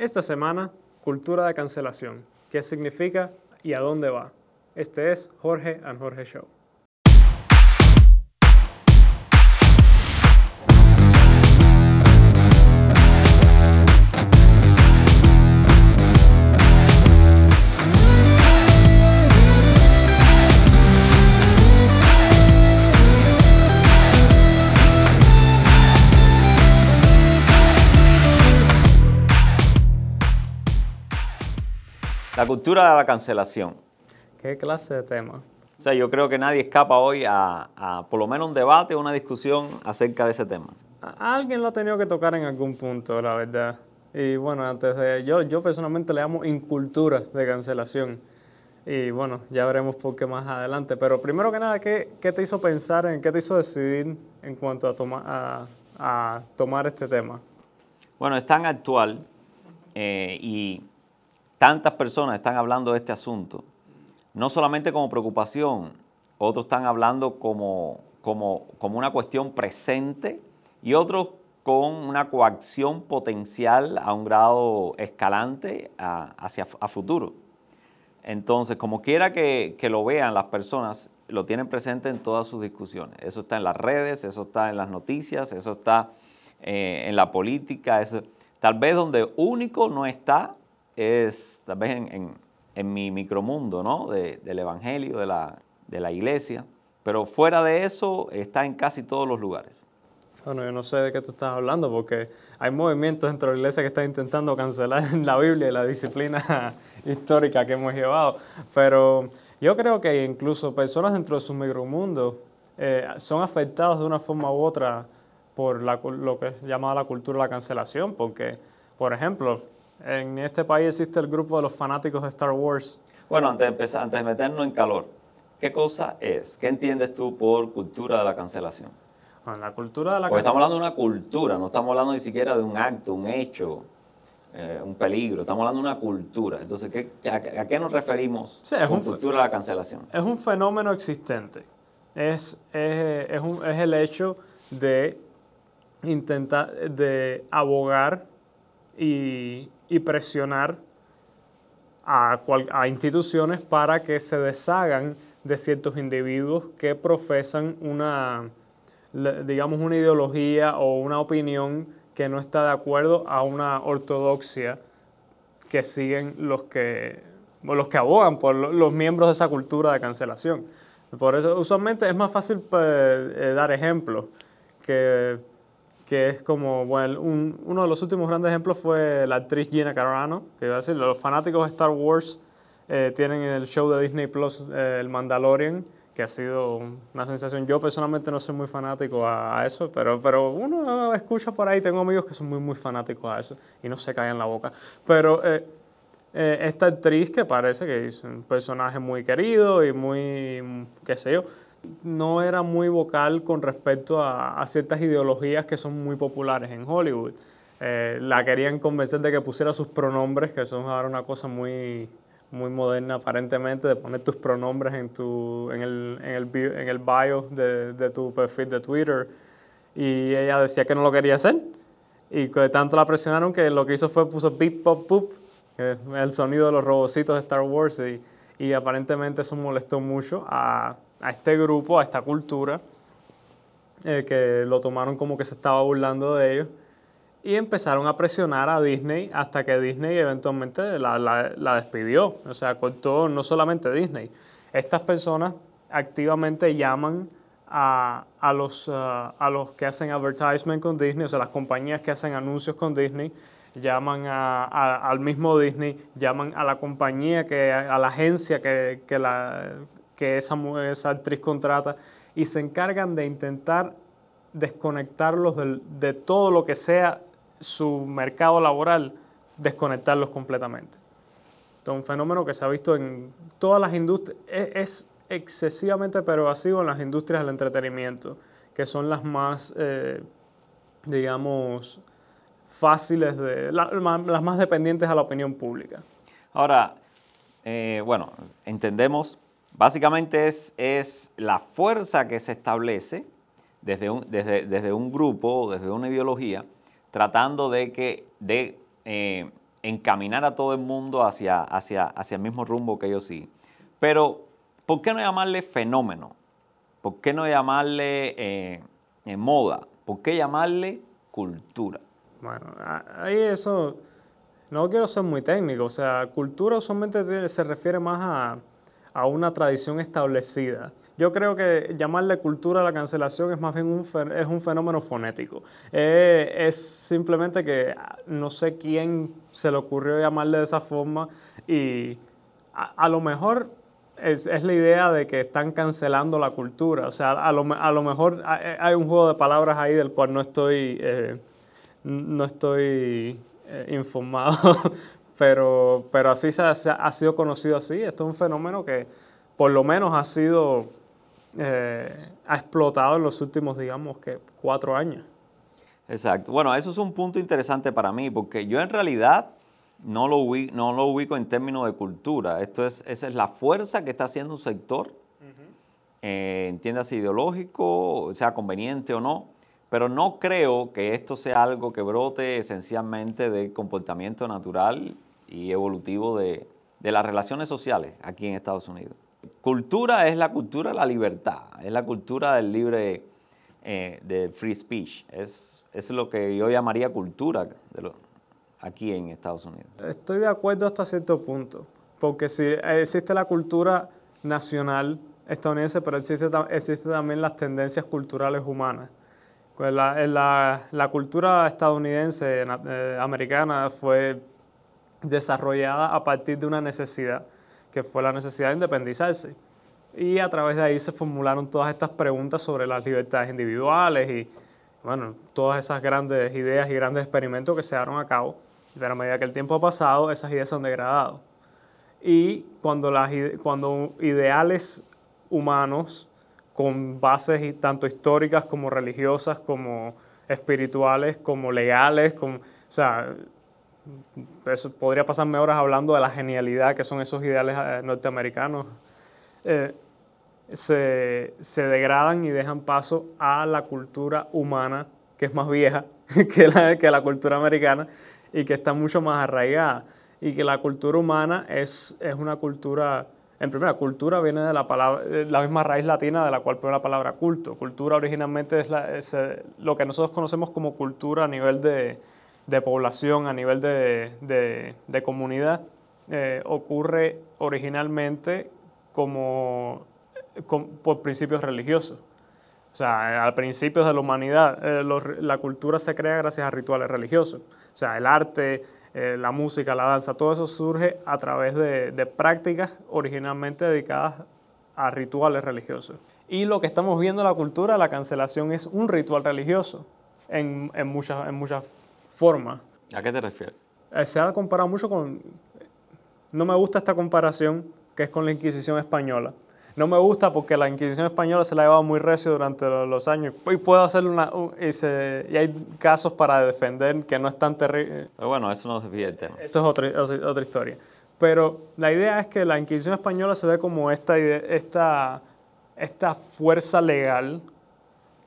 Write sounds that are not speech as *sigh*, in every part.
Esta semana, cultura de cancelación. ¿Qué significa y a dónde va? Este es Jorge and Jorge Show. La cultura de la cancelación. ¿Qué clase de tema? O sea, yo creo que nadie escapa hoy a, por lo menos un debate o una discusión acerca de ese tema. alguien lo ha tenido que tocar en algún punto, la verdad. Y bueno, antes de yo, yo personalmente le llamo incultura de cancelación. Y bueno, ya veremos por qué más adelante. Pero primero que nada, ¿qué, qué te hizo pensar en, qué te hizo decidir en cuanto a, toma, a, a tomar este tema? Bueno, es tan actual eh, y tantas personas están hablando de este asunto, no solamente como preocupación, otros están hablando como, como, como una cuestión presente y otros con una coacción potencial a un grado escalante hacia a futuro. Entonces, como quiera que, lo vean las personas, lo tienen presente en todas sus discusiones. Eso está en las redes, eso está en las noticias, eso está eh, en la política. tal vez donde único no está es tal vez en, mi micromundo, ¿no? del Evangelio, de la, de la iglesia, pero fuera de eso está en casi todos los lugares. Bueno, yo no sé de qué tú estás hablando, porque hay movimientos dentro de la iglesia que están intentando cancelar *laughs* la Biblia y la disciplina *laughs* histórica que hemos llevado. Pero yo creo que incluso personas dentro de su micromundo eh, son afectados de una forma u otra por lo que es llamada la cultura de la cancelación, porque, por ejemplo, en este país existe el grupo de los fanáticos de Star Wars. Bueno, antes de empezar, antes de meternos en calor, ¿qué cosa es? ¿Qué entiendes tú por cultura de la cancelación? Bueno, la cultura de la Porque estamos hablando de una cultura, no estamos hablando ni siquiera de un acto, un hecho, eh, un peligro, estamos hablando de una cultura. Entonces, a, qué nos referimos con cultura de la cancelación? Es un fenómeno existente. Es, es, es, un, es el hecho de intentar, de abogar y, presionar a, a, instituciones para que se deshagan de ciertos individuos que profesan una, digamos, una ideología o una opinión que no está de acuerdo a una ortodoxia que siguen los que, los que abogan por los miembros de esa cultura de cancelación. Por eso usualmente es más fácil pues, eh, dar ejemplos que que es como, bueno, uno de los últimos grandes ejemplos fue la actriz Gina Carano, que iba a decir, los fanáticos de Star Wars eh, tienen el show de Disney Plus, eh, El Mandalorian, que ha sido una sensación. Yo personalmente no soy muy fanático a, eso, pero, pero uno escucha por ahí, tengo amigos que son muy, muy fanáticos a eso y no se caen la boca. Pero eh, esta actriz que parece que es un personaje muy querido y muy, qué sé yo, no era muy vocal con respecto a, ciertas ideologías que son muy populares en Hollywood. Eh, la querían convencer de que pusiera sus pronombres, que son ahora una cosa muy, muy moderna aparentemente, de poner tus pronombres en, tu, en, el, en, el, en el bio de, de, tu perfil de Twitter. Y ella decía que no lo quería hacer. Y que tanto la presionaron que lo que hizo fue puso beep, pop, poop, el sonido de los robocitos de Star Wars. Y, y aparentemente eso molestó mucho a a este grupo, a esta cultura, eh, que lo tomaron como que se estaba burlando de ellos, y empezaron a presionar a Disney hasta que Disney eventualmente la, despidió. O sea, cortó no solamente Disney. Estas personas activamente llaman a, los, uh, a los que hacen advertisement con Disney, o sea, las compañías que hacen anuncios con Disney, llaman al mismo Disney, llaman a la compañía, que, a la agencia que, que la, que esa, esa actriz contrata y se encargan de intentar desconectarlos de, todo lo que sea su mercado laboral, desconectarlos completamente. Entonces, un fenómeno que se ha visto en todas las industrias, es, excesivamente pervasivo en las industrias del entretenimiento, que son las más, eh, digamos, fáciles, de, las más dependientes a la opinión pública. Ahora, eh, bueno, entendemos Básicamente es, es la fuerza que se establece desde un, desde, un grupo, desde una ideología, tratando de, que, de eh, encaminar a todo el mundo hacia, hacia, hacia el mismo rumbo que ellos sí. Pero, ¿por qué no llamarle fenómeno? ¿Por qué no llamarle eh, moda? ¿Por qué llamarle cultura? Bueno, ahí eso, no quiero ser muy técnico, o sea, cultura usualmente se refiere más a, a una tradición establecida. Yo creo que llamarle cultura a la cancelación es más bien un, es un fenómeno fonético. Eh, es simplemente que no sé quién se le ocurrió llamarle de esa forma y a, lo mejor es, la idea de que están cancelando la cultura. O sea, a lo, mejor hay un juego de palabras ahí del cual no estoy, eh, no estoy eh, informado, *laughs* pero, pero así se ha sido conocido así. Esto es un fenómeno que por lo menos ha sido eh, ha explotado en los últimos, digamos, que cuatro años. Exacto. Bueno, eso es un punto interesante para mí, porque yo en realidad no lo, ubico, no lo ubico en términos de cultura. Esto es, esa es la fuerza que está haciendo un sector, eh, entiéndase ideológico, sea conveniente o no, pero no creo que esto sea algo que brote esencialmente del comportamiento natural y evolutivo de, de las relaciones sociales aquí en Estados Unidos. Cultura es la cultura de la libertad, es la cultura del libre, eh, del free speech. Es, es lo que yo llamaría cultura aquí en Estados Unidos. Estoy de acuerdo hasta cierto punto, porque si existe la cultura nacional estadounidense, pero existe, existe también las tendencias culturales humanas. Pues la, la, cultura estadounidense, eh, americana, fue desarrollada a partir de una necesidad que fue la necesidad de independizarse. Y a través de ahí se formularon todas estas preguntas sobre las libertades individuales y, bueno, todas esas grandes ideas y grandes experimentos que se dieron a cabo. Pero a medida que el tiempo ha pasado, esas ideas se han degradado. Y cuando, las, cuando ideales humanos con bases tanto históricas como religiosas, como espirituales, como legales, como, o sea, eso, podría pasarme horas hablando de la genialidad que son esos ideales eh, norteamericanos, eh, se, se, degradan y dejan paso a la cultura humana, que es más vieja *laughs* que la, que la cultura americana y que está mucho más arraigada. Y que la cultura humana es, es una cultura, en primera, cultura viene de la, palabra, la misma raíz latina de la cual viene la palabra culto. Cultura originalmente es, la, es eh, lo que nosotros conocemos como cultura a nivel de, de población, a nivel de, comunidad, eh, ocurre originalmente como, por principios religiosos. O sea, al principio de la humanidad, eh, la cultura se crea gracias a rituales religiosos. O sea, el arte, eh, la música, la danza, todo eso surge a través de, prácticas originalmente dedicadas a rituales religiosos. Y lo que estamos viendo en la cultura, la cancelación es un ritual religioso en, en muchas, en muchas forma. ¿A qué te refieres? Eh, se ha comparado mucho con... No me gusta esta comparación que es con la Inquisición española. No me gusta porque la Inquisición española se la ha llevado muy recio durante los años y puedo hacer una... Y, hay casos para defender que no es tan terrible. Pero bueno, eso no desvía el tema. Eso es otra, otra historia. Pero la idea es que la Inquisición española se ve como esta, esta, esta fuerza legal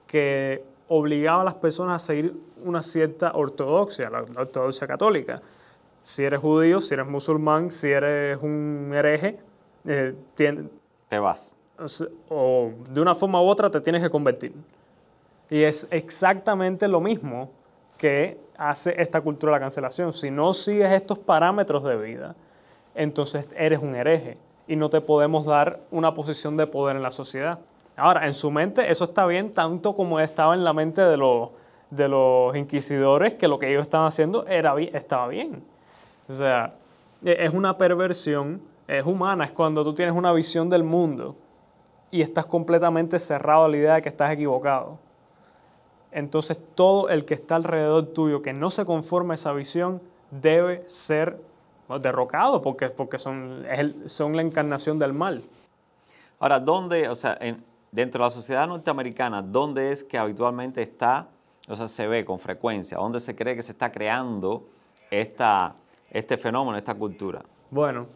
que obligaba a las personas a seguir una cierta ortodoxia, la, ortodoxia católica. Si eres judío, si eres musulmán, si eres un hereje, eh, te vas. O de una forma u otra te tienes que convertir. Y es exactamente lo mismo que hace esta cultura de la cancelación. Si no sigues estos parámetros de vida, entonces eres un hereje y no te podemos dar una posición de poder en la sociedad. Ahora, en su mente eso está bien tanto como estaba en la mente de los, de los inquisidores, que lo que ellos estaban haciendo era, estaba bien. O sea, e, es una perversión, es humana, es cuando tú tienes una visión del mundo y estás completamente cerrado a la idea de que estás equivocado. Entonces todo el que está alrededor tuyo que no se conforma a esa visión debe ser derrocado porque, porque son, son la encarnación del mal. Ahora, ¿dónde, o sea, en, dentro de la sociedad norteamericana, ¿dónde es que habitualmente está, sea, se ve con frecuencia, dónde se cree que se está creando esta, este fenómeno, esta cultura? Bueno,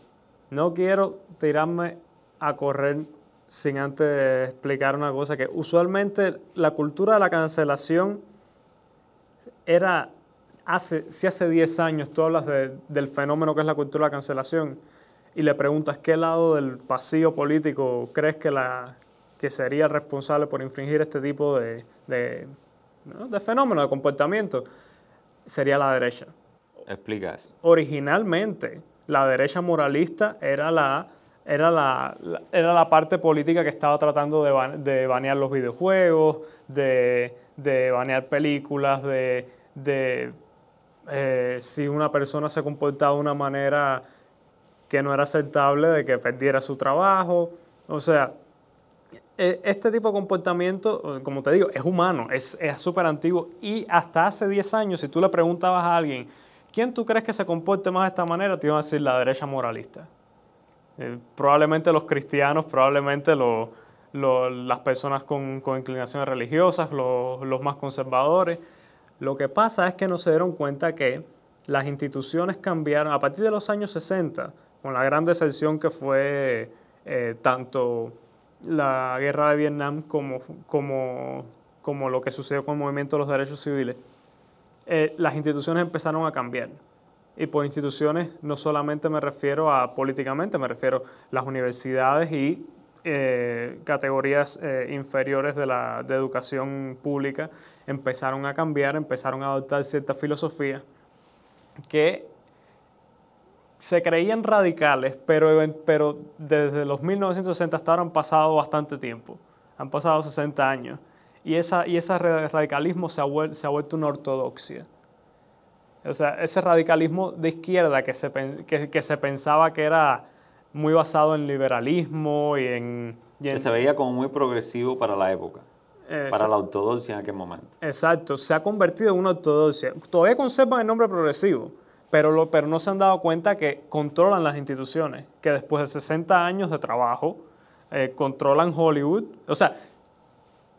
no quiero tirarme a correr sin antes explicar una cosa, que usualmente la cultura de la cancelación era hace, si hace 10 años tú hablas del fenómeno que es la cultura de la cancelación y le preguntas qué lado del pasillo político crees que, la, que sería responsable por infringir este tipo de, de fenómeno, de comportamiento, sería la derecha. Explica eso. Originalmente, la derecha moralista era la, era la, era la parte política que estaba tratando de, de banear los videojuegos, de, de banear películas, de, de eh, si una persona se comportaba de una manera que no era aceptable, de que perdiera su trabajo. O sea, este tipo de comportamiento, como te digo, es humano, es súper antiguo y hasta hace 10 años, si tú le preguntabas a alguien, ¿quién tú crees que se comporte más de esta manera? Te iban a decir la derecha moralista. Eh, probablemente los cristianos, probablemente las personas con, inclinaciones religiosas, los más conservadores. Lo que pasa es que no se dieron cuenta que las instituciones cambiaron a partir de los años 60, con la gran deserción que fue eh, tanto la guerra de Vietnam como, como, como lo que sucedió con el movimiento de los derechos civiles, eh, las instituciones empezaron a cambiar. Y por instituciones no solamente me refiero a políticamente, me refiero a las universidades y eh, categorías eh, inferiores de la de educación pública empezaron a cambiar, empezaron a adoptar ciertas filosofías que se creían radicales, pero, pero desde los 1960 hasta ahora han pasado bastante tiempo, han pasado 60 años, y, esa, y ese radicalismo se ha, se ha vuelto una ortodoxia. O sea, ese radicalismo de izquierda que se, que, que se pensaba que era muy basado en liberalismo y en... que se veía como muy progresivo para la época. para la ortodoxia en aquel momento. Exacto, se ha convertido en una ortodoxia. Todavía conservan el nombre progresivo, pero, lo, pero no se han dado cuenta que controlan las instituciones, que después de 60 años de trabajo eh, controlan Hollywood. O sea,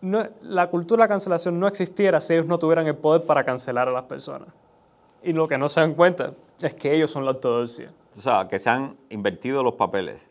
no, la cultura de la cancelación no existiera si ellos no tuvieran el poder para cancelar a las personas. Y lo que no se dan cuenta es que ellos son la ortodoxia. O sea, que se han invertido los papeles.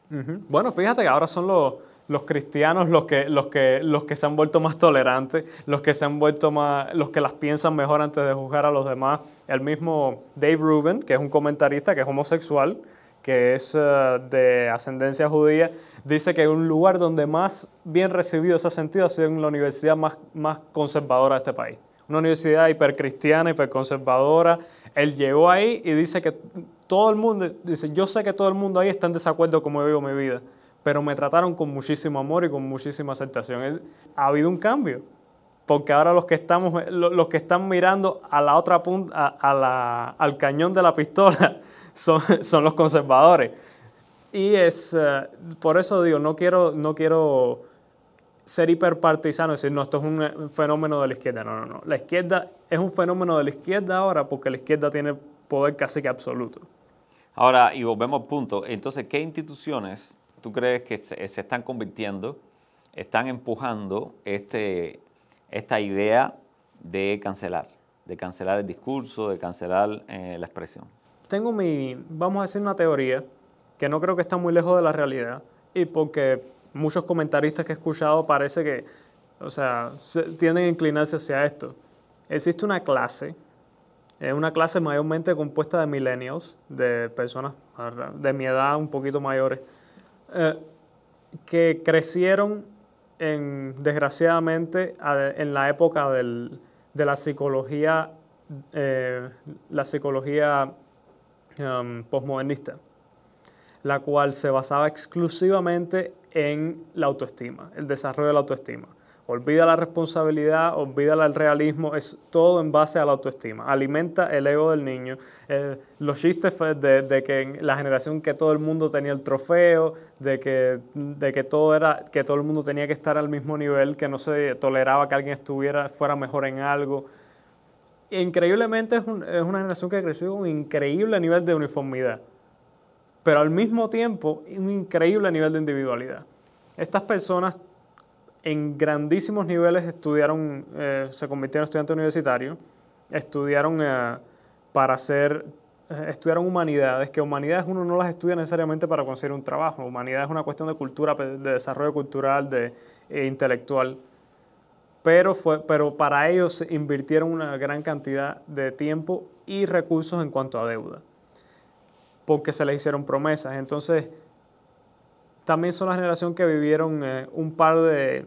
Bueno, fíjate que ahora son los, los cristianos los que, los, que, los que se han vuelto más tolerantes, los que se han vuelto más, los que las piensan mejor antes de juzgar a los demás. El mismo Dave Rubin, que es un comentarista que es homosexual, que es eh, de ascendencia judía, dice que un lugar donde más bien recibido se ha sentido ha sido en la universidad más, más conservadora de este país. Una universidad hipercristiana, hiperconservadora. Él llegó ahí y dice que todo el mundo, dice, yo sé que todo el mundo ahí está en desacuerdo con cómo vivo mi vida pero me trataron con muchísimo amor y con muchísima aceptación. Ha habido un cambio, porque ahora los que, estamos, los que están mirando a la otra punta, al cañón de la pistola, *laughs* son, los conservadores. Y es, eh, por eso digo, no quiero, no quiero ser hiperpartisano y decir, no, esto es un fenómeno de la izquierda. No, no, no. La izquierda es un fenómeno de la izquierda ahora porque la izquierda tiene poder casi que absoluto. Ahora, y volvemos al punto, entonces, ¿qué instituciones tú crees que se, están convirtiendo, están empujando este, esta idea de cancelar, de cancelar el discurso, de cancelar eh, la expresión? Tengo mi, vamos a decir, una teoría que no creo que está muy lejos de la realidad y porque muchos comentaristas que he escuchado parece que, o sea, tienden a inclinarse hacia esto. Existe una clase, es una clase mayormente compuesta de millennials, de personas de mi edad un poquito mayores, eh, que crecieron en, desgraciadamente en la época del, de la psicología, eh, la psicología um, postmodernista, la cual se basaba exclusivamente en la autoestima, el desarrollo de la autoestima. Olvida la responsabilidad, olvida el realismo, es todo en base a la autoestima. Alimenta el ego del niño. Eh, los chistes de, que la generación que todo el mundo tenía el trofeo, de que, de que, todo era, que todo el mundo tenía que estar al mismo nivel, que no se toleraba que alguien estuviera, fuera mejor en algo. Increíblemente es, es una generación que creció con un increíble nivel de uniformidad, pero al mismo tiempo un increíble nivel de individualidad. Estas personas en grandísimos niveles estudiaron, eh, se convirtieron en estudiantes universitarios, estudiaron eh, para hacer, eh, estudiaron humanidades, que humanidades uno no las estudia necesariamente para conseguir un trabajo, humanidades es una cuestión de cultura, de desarrollo cultural, de intelectual, pero, fue, pero para ellos invirtieron una gran cantidad de tiempo y recursos en cuanto a deuda, porque se les hicieron promesas. Entonces, también son la generación que vivieron eh, un par de,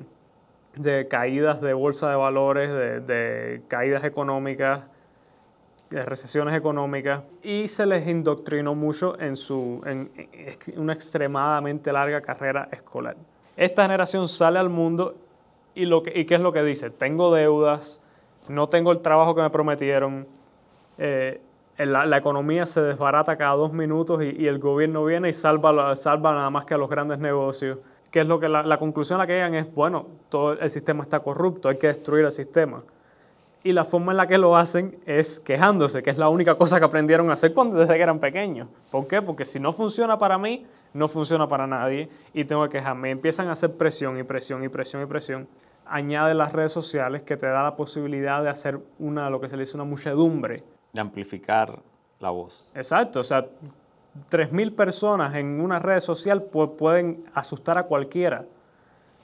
caídas de bolsa de valores, de, caídas económicas, de recesiones económicas, y se les indoctrinó mucho en, su, en una extremadamente larga carrera escolar. Esta generación sale al mundo y, lo que, y ¿qué es lo que dice? Tengo deudas, no tengo el trabajo que me prometieron, eh, la, economía se desbarata cada dos minutos y, el gobierno viene y salva, salva nada más que a los grandes negocios. ¿Qué es lo que la, conclusión a la que llegan es, bueno, todo el sistema está corrupto, hay que destruir el sistema. Y la forma en la que lo hacen es quejándose, que es la única cosa que aprendieron a hacer cuando desde que eran pequeños. ¿Por qué? Porque si no funciona para mí, no funciona para nadie y tengo que quejarme. Empiezan a hacer presión y presión y presión y presión. Añade las redes sociales que te da la posibilidad de hacer una, lo que se le dice una muchedumbre. De amplificar la voz. Exacto, o sea, 3.000 personas en una red social pueden asustar a cualquiera.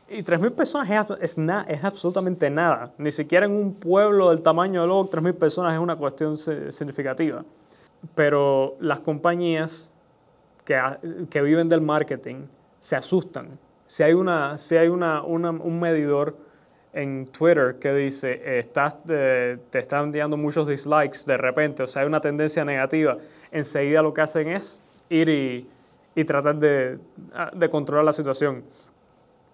Y 3.000 personas es, es, absolutamente nada. Ni siquiera en un pueblo del tamaño de Log, 3.000 personas es una cuestión significativa. Pero las compañías que, viven del marketing se asustan. Si hay, una, si hay una, un medidor en Twitter que dice estás, te están enviando muchos dislikes de repente, o sea, hay una tendencia negativa, enseguida lo que hacen es ir y, y tratar de, de controlar la situación.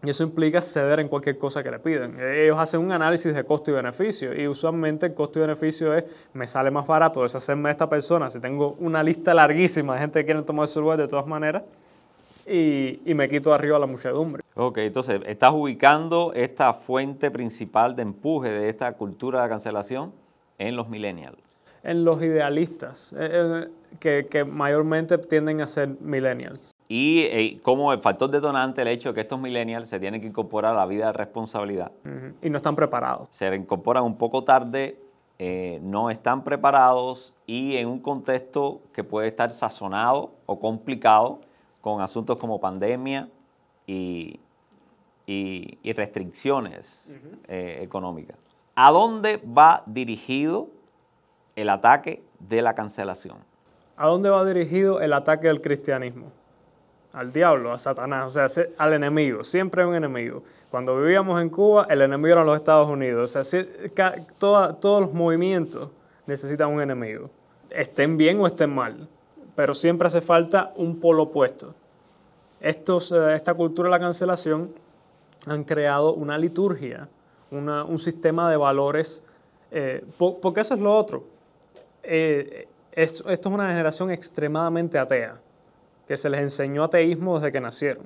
Y eso implica ceder en cualquier cosa que le piden. Ellos hacen un análisis de costo y beneficio y usualmente el costo y beneficio es, me sale más barato deshacerme de esta persona si tengo una lista larguísima de gente que quiere tomar su lugar de todas maneras y, y me quito arriba la muchedumbre. Ok, entonces estás ubicando esta fuente principal de empuje de esta cultura de cancelación en los millennials. En los idealistas, eh, eh, que, que mayormente tienden a ser millennials. Y eh, como el factor detonante el hecho de que estos millennials se tienen que incorporar a la vida de responsabilidad. Y no están preparados. Se incorporan un poco tarde, eh, no están preparados y en un contexto que puede estar sazonado o complicado con asuntos como pandemia y, y, restricciones eh, económicas. ¿A dónde va dirigido el ataque de la cancelación? ¿A dónde va dirigido el ataque del cristianismo? al diablo, a Satanás, o sea, al enemigo, siempre hay un enemigo. Cuando vivíamos en Cuba, el enemigo eran los Estados Unidos, o sea, todos los movimientos necesitan un enemigo, estén bien o estén mal, pero siempre hace falta un polo opuesto. Estos, eh, esta cultura de la cancelación han creado una liturgia, un sistema de valores, eh, porque eso es lo otro. Eh, esto es una generación extremadamente atea que se les enseñó ateísmo desde que nacieron.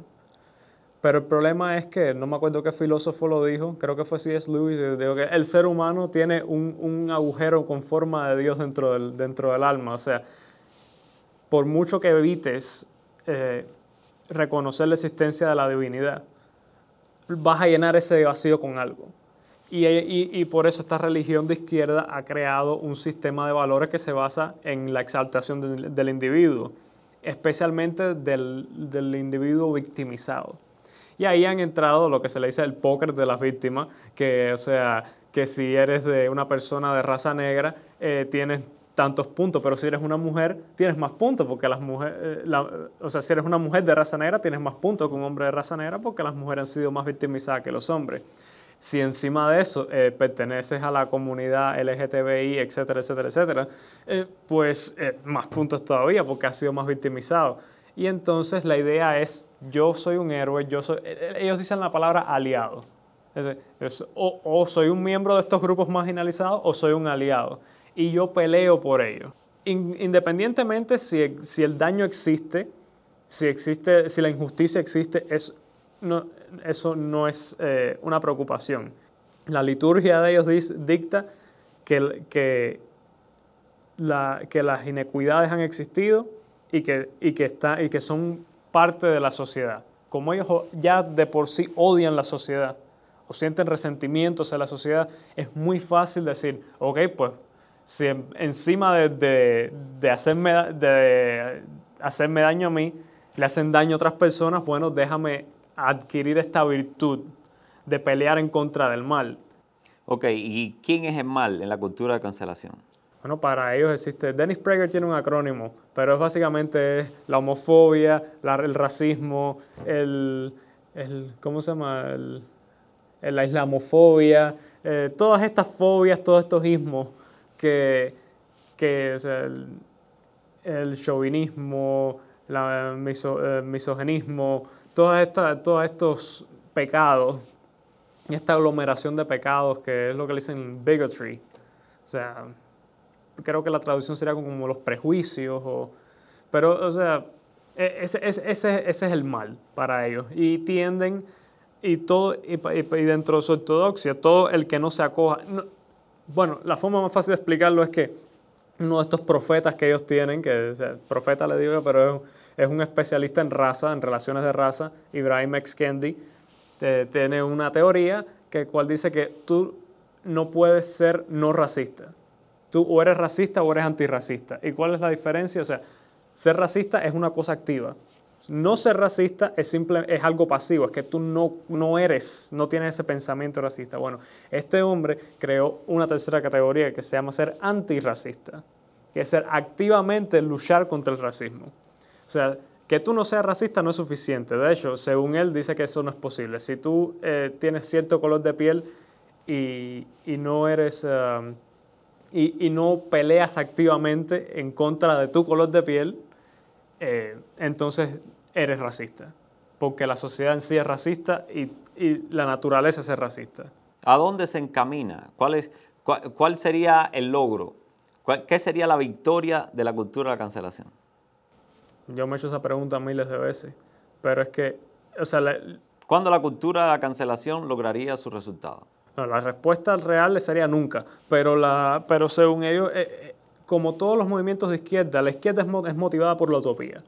Pero el problema es que, no me acuerdo qué filósofo lo dijo, creo que fue C.S. Lewis, dijo que el ser humano tiene un, agujero con forma de Dios dentro del, dentro del alma. O sea, por mucho que evites eh, reconocer la existencia de la divinidad, vas a llenar ese vacío con algo. Y, por eso esta religión de izquierda ha creado un sistema de valores que se basa en la exaltación del individuo especialmente del, individuo victimizado. Y ahí han entrado lo que se le dice el póker de las víctimas, que o sea, que si eres de una persona de raza negra, eh, tienes tantos puntos, pero si eres una mujer, tienes más puntos, porque las mujeres, eh, o sea, si eres una mujer de raza negra, tienes más puntos que un hombre de raza negra, porque las mujeres han sido más victimizadas que los hombres. Si encima de eso eh, perteneces a la comunidad LGTBI, etcétera, etcétera, etcétera, eh, pues más puntos todavía porque has sido más victimizado. Y entonces la idea es, yo soy un héroe, yo soy, ellos dicen la palabra aliado. o, soy un miembro de estos grupos marginalizados o soy un aliado. Y yo peleo por ello. independientemente si, si el daño existe, si, existe, si la injusticia existe, es, no, eso no es eh, una preocupación. La liturgia de ellos dicta que, que, que, las inequidades han existido y que, y, que está, y que son parte de la sociedad. Como ellos ya de por sí odian la sociedad o sienten resentimientos a la sociedad, es muy fácil decir, ok, pues si encima de, de, hacerme, de hacerme daño a mí, le hacen daño a otras personas, bueno, déjame adquirir esta virtud de pelear en contra del mal. Ok, ¿y quién es el mal en la cultura de cancelación? Bueno, para ellos existe, Dennis Prager tiene un acrónimo, pero es básicamente la homofobia, el racismo, el, ¿cómo se llama? El, la islamofobia, eh, todas estas fobias, todos estos ismos que, que el, el chauvinismo, el misogenismo, todas todos estos pecados, esta aglomeración de pecados que es lo que le dicen bigotry. O sea, creo que la traducción sería como los prejuicios, o, pero, o sea, e, ese, ese, ese, es el mal para ellos. Y tienden, y, todo, y, dentro de su ortodoxia, todo el que no se acoja. Bueno, la forma más fácil de explicarlo es que uno de estos profetas que ellos tienen, que profeta le digo, pero es, un especialista en raza, en relaciones de raza, Ibrahim X. Kendi, tiene una teoría que cual dice que tú no puedes ser no racista. Tú o eres racista o eres antirracista. ¿Y cuál es la diferencia? O sea, ser racista es una cosa activa. No ser racista es, simple, es algo pasivo, es que tú no, no eres, no tienes ese pensamiento racista. Bueno, este hombre creó una tercera categoría que se llama ser antirracista, que es ser activamente luchar contra el racismo. O sea, que tú no seas racista no es suficiente. De hecho, según él, dice que eso no es posible. Si tú eh, tienes cierto color de piel y, no eres... Um, y, no peleas activamente en contra de tu color de piel, eh, entonces eres racista. Porque la sociedad en sí es racista y, la naturaleza es racista. ¿A dónde se encamina? ¿Cuál, es, cuál, sería el logro? ¿Qué sería la victoria de la cultura de la cancelación? Yo me he hecho esa pregunta miles de veces, pero es que, o sea... ¿Cuándo la cultura de la cancelación lograría su resultado? No, la respuesta real sería nunca, pero, la, pero según ellos, eh, eh, como todos los movimientos de izquierda, la izquierda es, motivada por la utopía.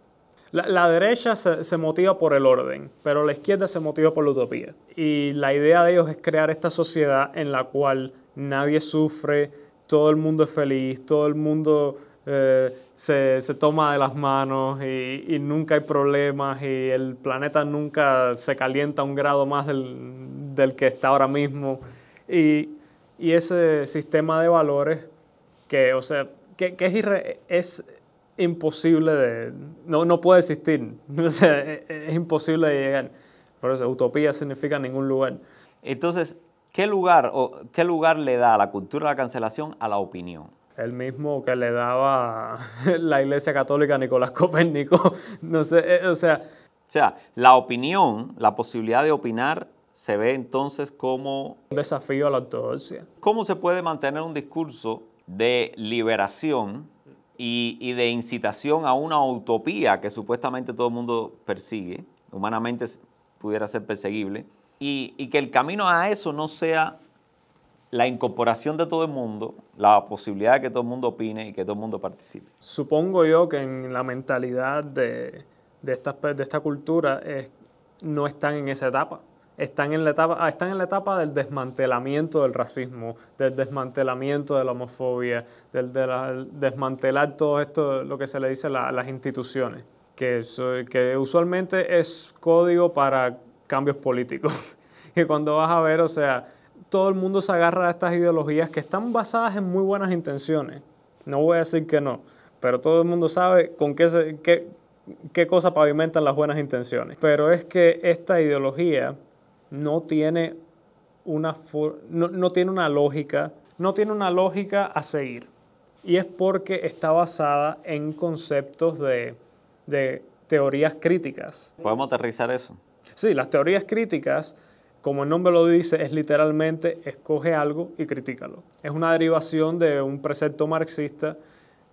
La, derecha se, se, motiva por el orden, pero la izquierda se motiva por la utopía. Y la idea de ellos es crear esta sociedad en la cual nadie sufre, todo el mundo es feliz, todo el mundo eh, se, se, toma de las manos y, y, nunca hay problemas y el planeta nunca se calienta un grado más del, del que está ahora mismo. Y, y, ese sistema de valores que, o sea, que, que es, es, imposible de... No, no puede existir. *laughs* O sea, es, es imposible de llegar. Por eso, utopía significa ningún lugar. Entonces, ¿qué lugar, o, ¿qué lugar le da la cultura de la cancelación a la opinión? el mismo que le daba *laughs* la Iglesia Católica a Nicolás Copérnico. *laughs* No sé, eh, o sea... O sea, la opinión, la posibilidad de opinar, se ve entonces como... Un desafío a la ortodoxia. ¿Cómo se puede mantener un discurso de liberación y, de incitación a una utopía que supuestamente todo el mundo persigue, humanamente pudiera ser perseguible, y, y que el camino a eso no sea la incorporación de todo el mundo, la posibilidad de que todo el mundo opine y que todo el mundo participe. Supongo yo que en la mentalidad de, de, esta, de esta cultura no están en esa etapa. Están en, la etapa, ah, están en la etapa del desmantelamiento del racismo, del desmantelamiento de la homofobia, del, desmantelar todo esto, lo que se le dice a las instituciones, que, que usualmente es código para cambios políticos. *laughs* y cuando vas a ver, o sea, todo el mundo se agarra a estas ideologías que están basadas en muy buenas intenciones. No voy a decir que no, pero todo el mundo sabe con qué, qué, qué cosa pavimentan las buenas intenciones. Pero es que esta ideología no tiene una, no, no tiene una lógica, no tiene una lógica a seguir. Y es porque está basada en conceptos de, de teorías críticas. ¿Podemos aterrizar eso? Sí, las teorías críticas como el nombre lo dice, es literalmente escoge algo y critícalo. Es una derivación de un precepto marxista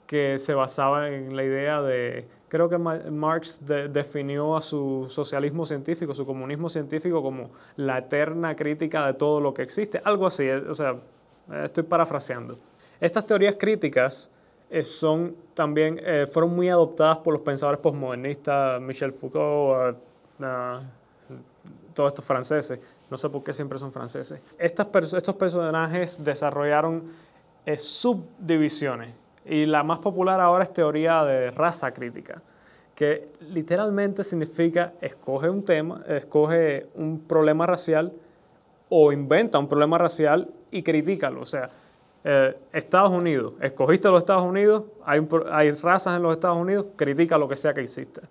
que se basaba en la idea de, creo que Marx definió a su socialismo científico, su comunismo científico como la eterna crítica de todo lo que existe, algo así, eh, o sea, estoy parafraseando. Estas teorías críticas eh, son también, eh, fueron muy adoptadas por los pensadores postmodernistas, Michel Foucault, todos estos franceses. No sé por qué siempre son franceses. estos personajes desarrollaron eh, subdivisiones y la más popular ahora es teoría de raza crítica, que literalmente significa escoge un tema, escoge un problema racial o inventa un problema racial y critícalo. O sea, eh, Estados Unidos, escogiste los Estados Unidos, hay, hay razas en los Estados Unidos, critica lo que sea que exista.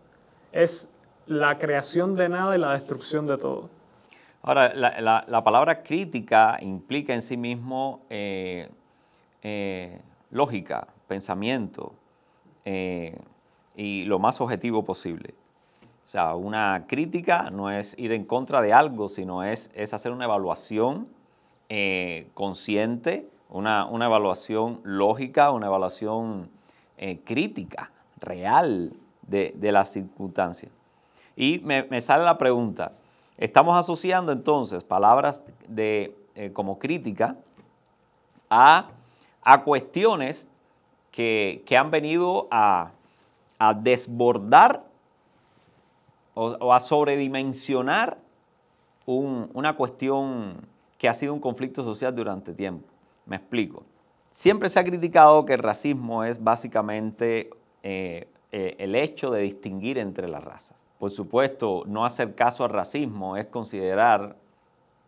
Es la creación de nada y la destrucción de todo. Ahora, la, palabra crítica implica en sí mismo eh, eh, lógica, pensamiento eh, y lo más objetivo posible. O sea, una crítica no es ir en contra de algo, sino es, es hacer una evaluación consciente, una, evaluación lógica, una evaluación crítica, real de, las circunstancias. Y me sale la pregunta, Estamos asociando entonces palabras de, eh, como crítica a, cuestiones que, han venido a, desbordar o, a sobredimensionar una cuestión que ha sido un conflicto social durante tiempo. Me explico. Siempre se ha criticado que el racismo es básicamente eh, eh, el hecho de distinguir entre las razas. Por supuesto, no hacer caso al racismo es considerar,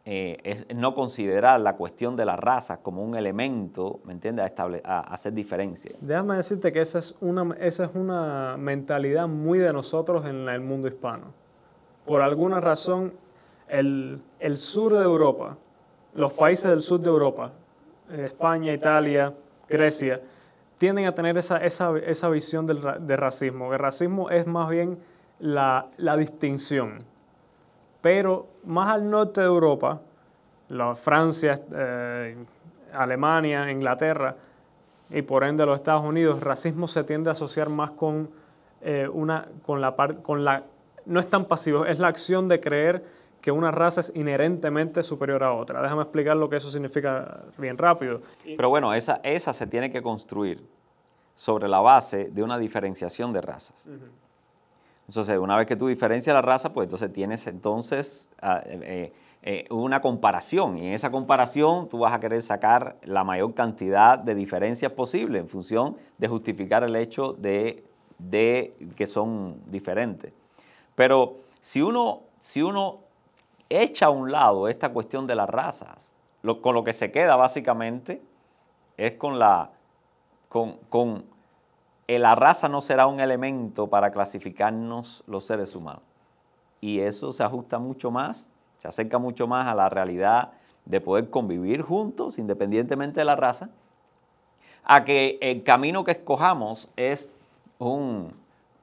eh, es no considerar la cuestión de la raza como un elemento, ¿me entiendes?, a, hacer diferencia. Déjame decirte que esa es, una, esa es una mentalidad muy de nosotros en el mundo hispano. Por alguna razón, el, sur de Europa, los países del sur de Europa, España, Italia, Grecia, tienden a tener esa, esa, visión del, de racismo. El racismo es más bien la, distinción. Pero más al norte de Europa, la Francia, eh, Alemania, Inglaterra y por ende los Estados Unidos, racismo se tiende a asociar más con eh, una, con la parte, con la, no es tan pasivo, es la acción de creer que una raza es inherentemente superior a otra. Déjame explicar lo que eso significa bien rápido. Pero bueno, esa, esa se tiene que construir sobre la base de una diferenciación de razas. Entonces, una vez que tú diferencias la raza, pues entonces tienes entonces ah, eh, eh, una comparación. Y en esa comparación tú vas a querer sacar la mayor cantidad de diferencias posible en función de justificar el hecho de, que son diferentes. Pero si uno, si uno echa a un lado esta cuestión de las razas, con lo que se queda básicamente es con la... con la raza no será un elemento para clasificarnos los seres humanos. Y eso se ajusta mucho más, se acerca mucho más a la realidad de poder convivir juntos, independientemente de la raza, a que el camino que escojamos es un,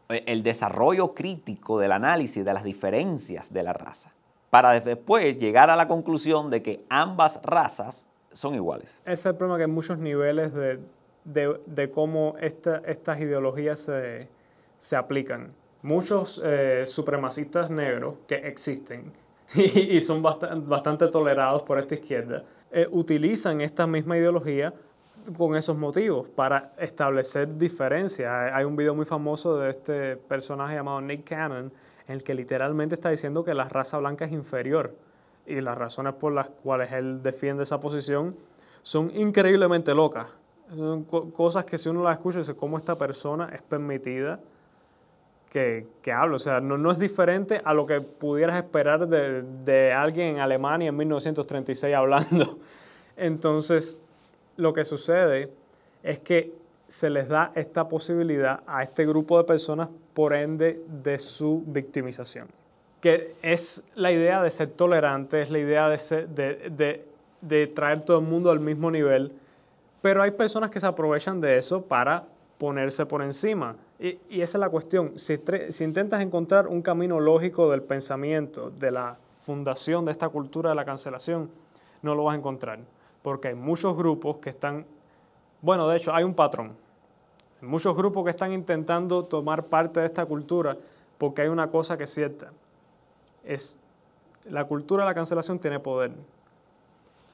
el desarrollo crítico del análisis de las diferencias de la raza, para después llegar a la conclusión de que ambas razas son iguales. Ese es el problema que hay muchos niveles de, de, cómo estas ideologías se, aplican. Muchos eh, supremacistas negros que existen *laughs* y, son bastante, tolerados por esta izquierda, eh, utilizan esta misma ideología con esos motivos para establecer diferencias. Hay un video muy famoso de este personaje llamado Nick Cannon, en el que literalmente está diciendo que la raza blanca es inferior. Y las razones por las cuales él defiende esa posición son increíblemente locas. Son cosas que si uno las escucha, dice, ¿cómo esta persona es permitida que, que hable? O sea, no, no, es diferente a lo que pudieras esperar de, de alguien en Alemania en 1936 hablando. *laughs* Entonces, lo que sucede es que se les da esta posibilidad a este grupo de personas por ende de su victimización. Que es la idea de ser tolerante, es la idea de, de, de, de traer todo el mundo al mismo nivel pero hay personas que se aprovechan de eso para ponerse por encima. Y, esa es la cuestión. Si, intentas encontrar un camino lógico del pensamiento, de la fundación de esta cultura de la cancelación, no lo vas a encontrar. Porque hay muchos grupos que están, bueno, de hecho hay un patrón. Muchos grupos que están intentando tomar parte de esta cultura porque hay una cosa que es cierta. Es la cultura de la cancelación tiene poder.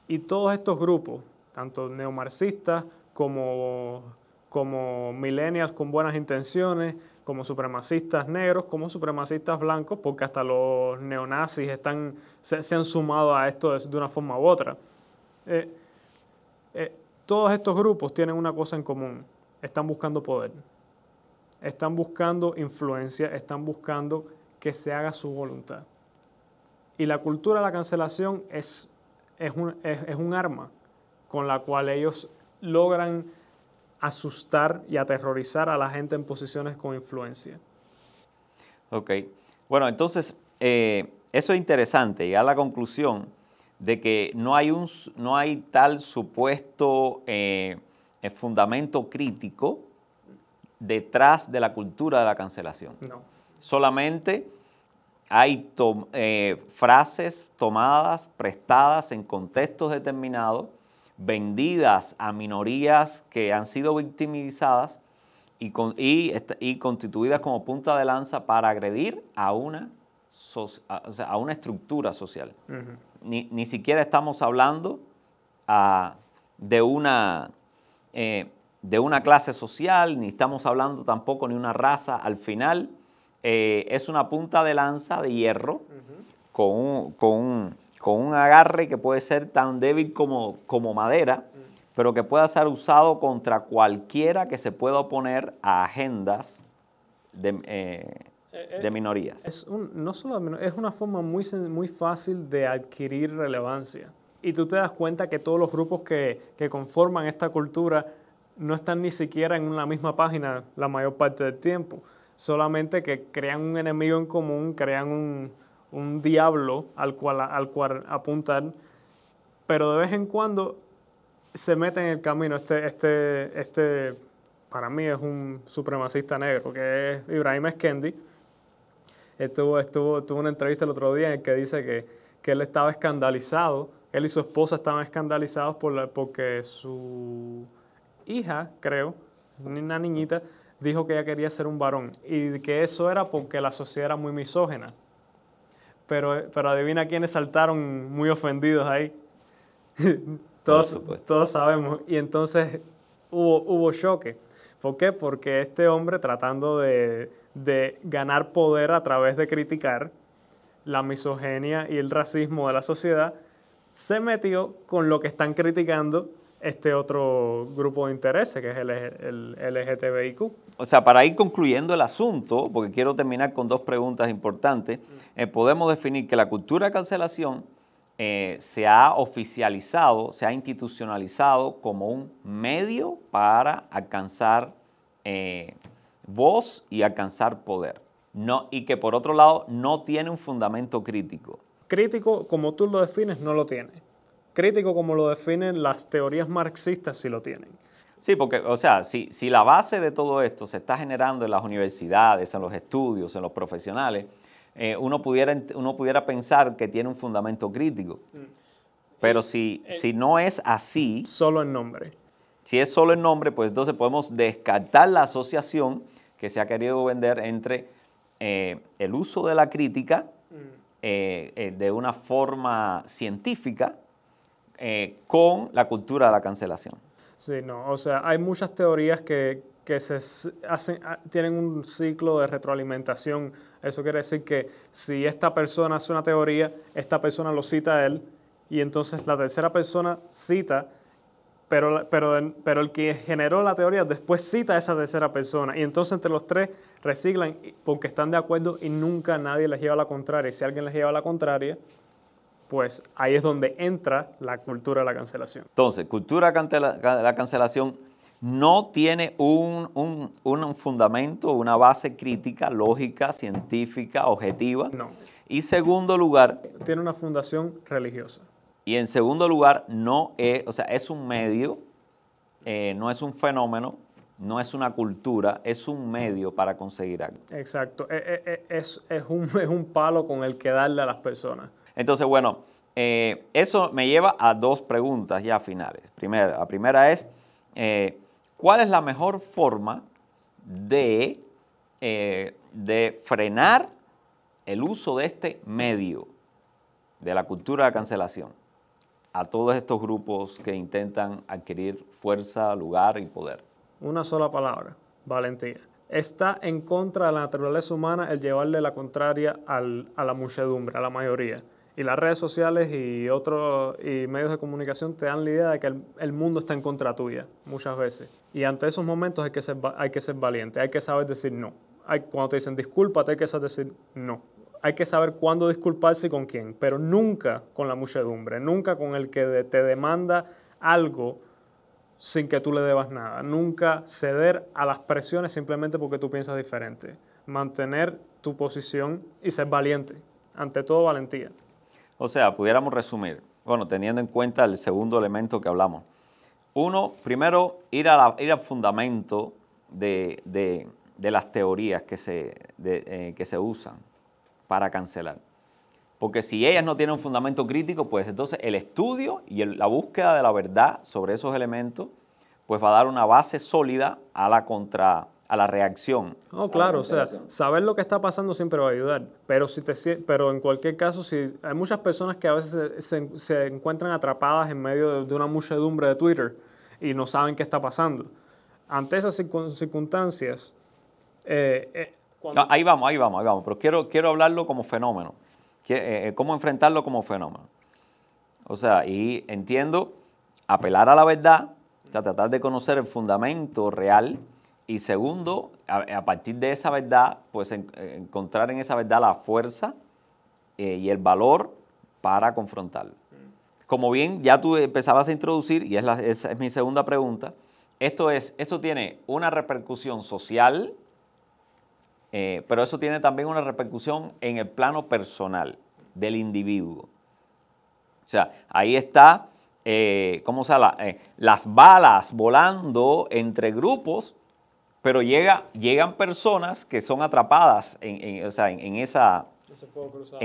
Y todos estos grupos tanto neomarxistas como, como millennials con buenas intenciones, como supremacistas negros, como supremacistas blancos, porque hasta los neonazis están, se, han sumado a esto de, una forma u otra. Eh, eh, todos estos grupos tienen una cosa en común, están buscando poder, están buscando influencia, están buscando que se haga su voluntad. Y la cultura de la cancelación es, es, un, es un arma con la cual ellos logran asustar y aterrorizar a la gente en posiciones con influencia. Ok. Bueno, entonces, eh, eso es interesante, y a la conclusión de que no hay, un, no hay tal supuesto eh, eh, fundamento crítico detrás de la cultura de la cancelación. No. Solamente hay frases tomadas, prestadas en contextos determinados, vendidas a minorías que han sido victimizadas y, y, constituidas como punta de lanza para agredir a una, a, una estructura social. ni, siquiera estamos hablando ah, de, una, eh, de una clase social, ni estamos hablando tampoco de una raza. Al final eh, es una punta de lanza de hierro con, con, con, un, agarre que puede ser tan débil como, como madera pero que pueda ser usado contra cualquiera que se pueda oponer a agendas de, eh, eh, eh, minorías. Es no solo es una forma muy, muy fácil de adquirir relevancia. Y tú te das cuenta que todos los grupos que, conforman esta cultura no están ni siquiera en la misma página la mayor parte del tiempo. Solamente que crean un enemigo en común, crean un, un diablo al cual, al cual pero de vez en cuando se mete en el camino este, este, este, para mí es un supremacista negro, que es Ibrahim Eskendi. Estuvo, estuvo, tuvo una entrevista el otro día en el que dice que, que él estaba escandalizado, él y su esposa estaban escandalizados por porque su hija, creo, una niñita, dijo que ella quería ser un varón y que eso era porque la sociedad era muy misógena. Pero, pero adivina quiénes saltaron muy ofendidos ahí. *laughs* Todos, todos sabemos. Y entonces hubo, hubo choque. ¿Por qué? Porque este hombre tratando de, ganar poder a través de criticar la misoginia y el racismo de la sociedad, se metió con lo que están criticando este otro grupo de intereses, que es el, el, LGTBIQ. O sea, para ir concluyendo el asunto, porque quiero terminar con dos preguntas importantes, eh, podemos definir que la cultura de cancelación eh, se ha oficializado, se ha institucionalizado como un medio para alcanzar eh, voz y alcanzar poder. No, y que por otro lado no tiene un fundamento crítico. Crítico, como tú lo defines, no lo tiene. Crítico, como lo definen las teorías marxistas, sí lo tienen. Sí, porque, o sea, si, si la base de todo esto se está generando en las universidades, en los estudios, en los profesionales, eh, uno, pudiera, uno pudiera pensar que tiene un fundamento crítico. Mm. Pero si, eh, si no es así... Solo en nombre. Si es solo en nombre, pues entonces podemos descartar la asociación que se ha querido vender entre eh, el uso de la crítica mm. de una forma científica con la cultura de la cancelación. Sí, no, o sea, hay muchas teorías que, que se hacen, ah, tienen un ciclo de retroalimentación eso quiere decir que si esta persona hace una teoría, esta persona lo cita a él y entonces la tercera persona cita, pero, pero, pero el que generó la teoría después cita a esa tercera persona y entonces entre los tres reciclan porque están de acuerdo y nunca nadie les lleva la contraria. Si alguien les lleva la contraria, pues ahí es donde entra la cultura de la cancelación. Entonces, cultura de la cancelación no tiene un, un, fundamento, una base crítica, lógica, científica, objetiva. No. Y segundo lugar... Tiene una fundación religiosa. Y en segundo lugar, no es, o sea, es un medio, eh, no es un fenómeno, no es una cultura, es un medio para conseguir algo. Exacto, eh, eh, es, un, *laughs* es un palo con el que darle a las personas. Entonces, bueno, eso me lleva a dos preguntas ya finales. Primera, la primera es, ¿Cuál es la mejor forma de, eh, de frenar el uso de este medio de la cultura de cancelación a todos estos grupos que intentan adquirir fuerza, lugar y poder? Una sola palabra, valentía. Está en contra de la naturaleza humana el llevarle la contraria a la muchedumbre, a la mayoría. Y las redes sociales y otros y medios de comunicación te dan la idea de que el, mundo está en contra tuya muchas veces. Y ante esos momentos hay que ser, hay que ser valiente, hay que saber decir no. Hay, cuando te dicen discúlpate, hay que saber decir no. Hay que saber cuándo disculparse y con quién, pero nunca con la muchedumbre, nunca con el que te demanda algo sin que tú le debas nada. Nunca ceder a las presiones simplemente porque tú piensas diferente. Mantener tu posición y ser valiente. Ante todo, valentía. O sea, pudiéramos resumir, bueno, teniendo en cuenta el segundo elemento que hablamos. Uno, primero, ir, al fundamento de, las teorías que se, eh, que se usan para cancelar. Porque si ellas no tienen un fundamento crítico, pues entonces el estudio y la búsqueda de la verdad sobre esos elementos, pues va a dar una base sólida a la contra, a la reacción. No, claro, o sea, saber lo que está pasando siempre va a ayudar, pero, si te, pero en cualquier caso, si hay muchas personas que a veces se, encuentran atrapadas en medio de, una muchedumbre de Twitter y no saben qué está pasando. Ante esas circunstancias... Eh, eh, ahí vamos, ahí vamos, ahí vamos, pero quiero, quiero hablarlo como fenómeno, eh, cómo enfrentarlo como fenómeno. O sea, y entiendo apelar a la verdad, o sea, tratar de conocer el fundamento real y segundo, a, partir de esa verdad, pues encontrar en esa verdad la fuerza eh, y el valor para confrontarlo. Como bien ya tú empezabas a introducir, y es, es mi segunda pregunta, esto es, esto tiene una repercusión social, eh, pero eso tiene también una repercusión en el plano personal del individuo. O sea, ahí está, eh, ¿cómo se llama? las balas volando entre grupos pero llega, llegan personas que son atrapadas en, esa, en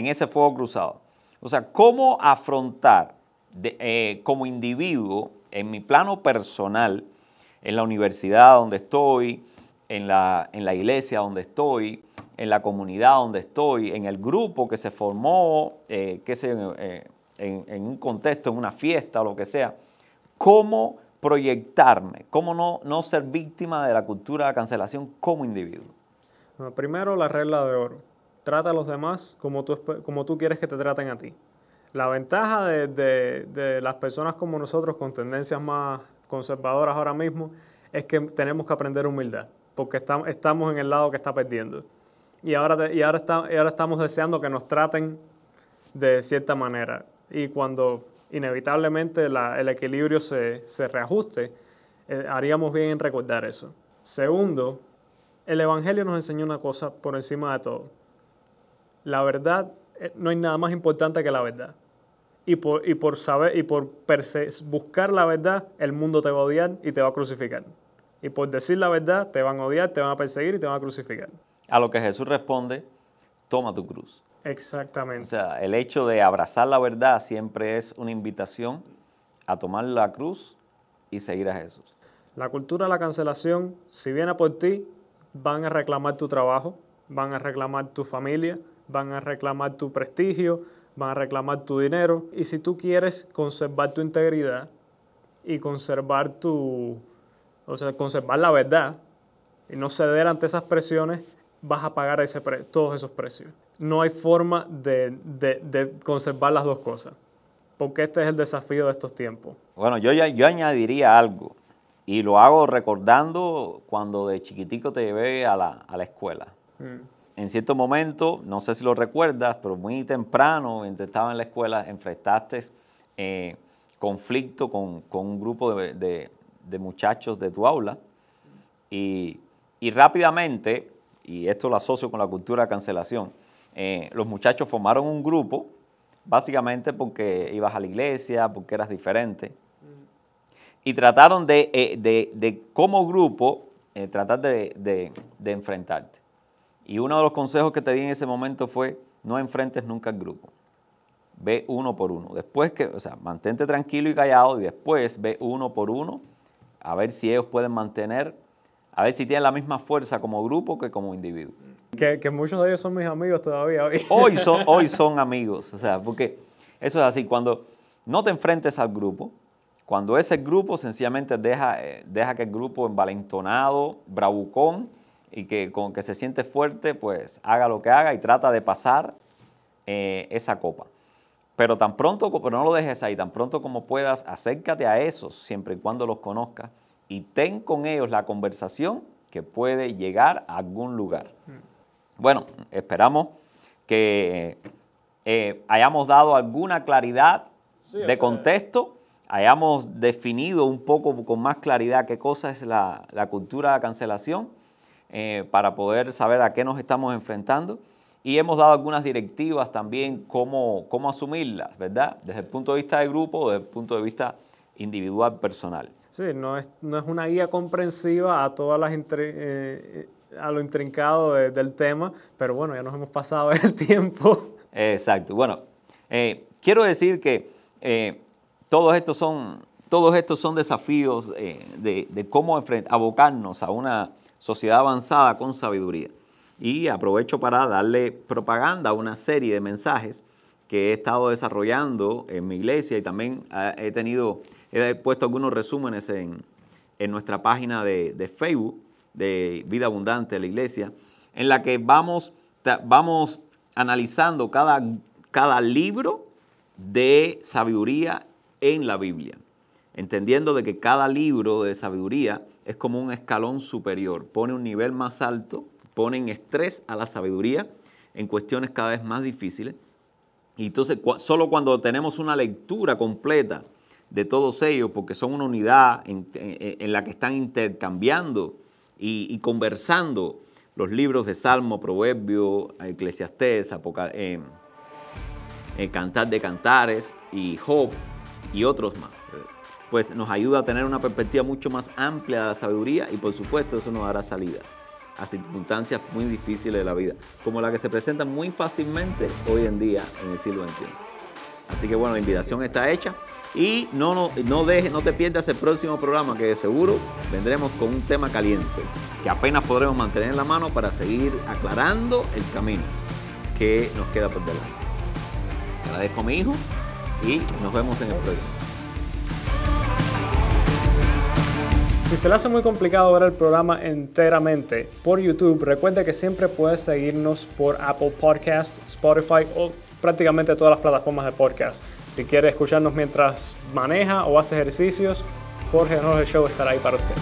ese fuego cruzado. O sea, ¿cómo afrontar eh, como individuo, en mi plano personal, en la universidad donde estoy, en la, en la iglesia donde estoy, en la comunidad donde estoy, en el grupo que se formó, eh, que se, eh, en, en, un contexto, en una fiesta o lo que sea, cómo proyectarme? ¿Cómo no, no ser víctima de la cultura de cancelación como individuo? primero, la regla de oro. Trata a los demás como tú, como tú quieres que te traten a ti. La ventaja de, de, las personas como nosotros con tendencias más conservadoras ahora mismo es que tenemos que aprender humildad, porque estamos, estamos en el lado que está perdiendo. Y ahora, y, ahora está, y ahora estamos deseando que nos traten de cierta manera. Y cuando inevitablemente el equilibrio se, reajuste, eh, haríamos bien en recordar eso. Segundo, el Evangelio nos enseñó una cosa por encima de todo. La verdad, eh, no hay nada más importante que la verdad. Y por, y por saber y por buscar la verdad, el mundo te va a odiar y te va a crucificar. Y por decir la verdad, te van a odiar, te van a perseguir y te van a crucificar. A lo que Jesús responde, toma tu cruz. Exactamente. O sea, el hecho de abrazar la verdad siempre es una invitación a tomar la cruz y seguir a Jesús. La cultura de la cancelación, si viene por ti, van a reclamar tu trabajo, van a reclamar tu familia, van a reclamar tu prestigio, van a reclamar tu dinero. Y si tú quieres conservar tu integridad y conservar tu, o sea, conservar la verdad y no ceder ante esas presiones, vas a pagar ese todos esos precios. No hay forma de, conservar las dos cosas, porque este es el desafío de estos tiempos. Bueno, yo, yo añadiría algo, y lo hago recordando cuando de chiquitico te llevé a la, escuela. Mm. En cierto momento, no sé si lo recuerdas, pero muy temprano, mientras estaba en la escuela, enfrentaste eh, conflicto con, un grupo de, muchachos de tu aula y, y rápidamente y esto lo asocio con la cultura de cancelación, eh, los muchachos formaron un grupo, básicamente porque ibas a la iglesia, porque eras diferente, y trataron de, eh, como grupo, eh, tratar de, enfrentarte. Y uno de los consejos que te di en ese momento fue, no enfrentes nunca al grupo. Ve uno por uno. Después que, o sea, mantente tranquilo y callado y después ve uno por uno a ver si ellos pueden mantener a ver si tienen la misma fuerza como grupo que como individuo. Que, muchos de ellos son mis amigos todavía. Hoy *laughs* son, hoy son amigos, o sea, porque eso es así, cuando no te enfrentes al grupo, cuando ese grupo sencillamente deja, eh, deja que el grupo envalentonado, bravucón y que con que se siente fuerte, pues haga lo que haga y trata de pasar eh, esa copa. Pero tan pronto, pero no lo dejes ahí, tan pronto como puedas, acércate a esos, siempre y cuando los conozcas, y ten con ellos la conversación que puede llegar a algún lugar. Bueno, esperamos que eh, hayamos dado alguna claridad de contexto, hayamos definido un poco con más claridad qué cosa es la, cultura de cancelación eh, para poder saber a qué nos estamos enfrentando. Y hemos dado algunas directivas también cómo, cómo asumirlas, ¿verdad? Desde el punto de vista de grupo o desde el punto de vista individual, personal. Sí, no es, no es una guía comprensiva a todas las eh, a lo intrincado del tema, pero bueno, ya nos hemos pasado el *laughs* tiempo. Exacto. Bueno, eh, quiero decir que eh, todos, estos son, todos estos son desafíos de, de, cómo abocarnos a una sociedad avanzada con sabiduría. Y aprovecho para darle propaganda a una serie de mensajes que he estado desarrollando en mi iglesia y también he tenido He puesto algunos resúmenes en, nuestra página de, Facebook de Vida Abundante de la Iglesia, en la que vamos, vamos analizando cada, cada libro de sabiduría en la Biblia, entendiendo de que cada libro de sabiduría es como un escalón superior, pone un nivel más alto, pone en estrés a la sabiduría en cuestiones cada vez más difíciles. Y entonces, solo cuando tenemos una lectura completa de todos ellos, porque son una unidad en, la que están intercambiando y, conversando los libros de Salmo, Proverbio, Eclesiastés, eh, eh, Cantar de Cantares y Job y otros más. Pues nos ayuda a tener una perspectiva mucho más amplia de la sabiduría y por supuesto eso nos dará salidas a circunstancias muy difíciles de la vida, como la que se presenta muy fácilmente hoy en día en el siglo XXI. Así que bueno, la invitación está hecha. Y no, no, no, deje, no te pierdas el próximo programa que de seguro vendremos con un tema caliente que apenas podremos mantener en la mano para seguir aclarando el camino que nos queda por delante. Agradezco a mi hijo y nos vemos en el próximo. Si se le hace muy complicado ver el programa enteramente por YouTube, recuerde que siempre puedes seguirnos por Apple Podcast, Spotify o prácticamente todas las plataformas de podcast. Si quiere escucharnos mientras maneja o hace ejercicios, Jorge Jorge Show estará ahí para usted.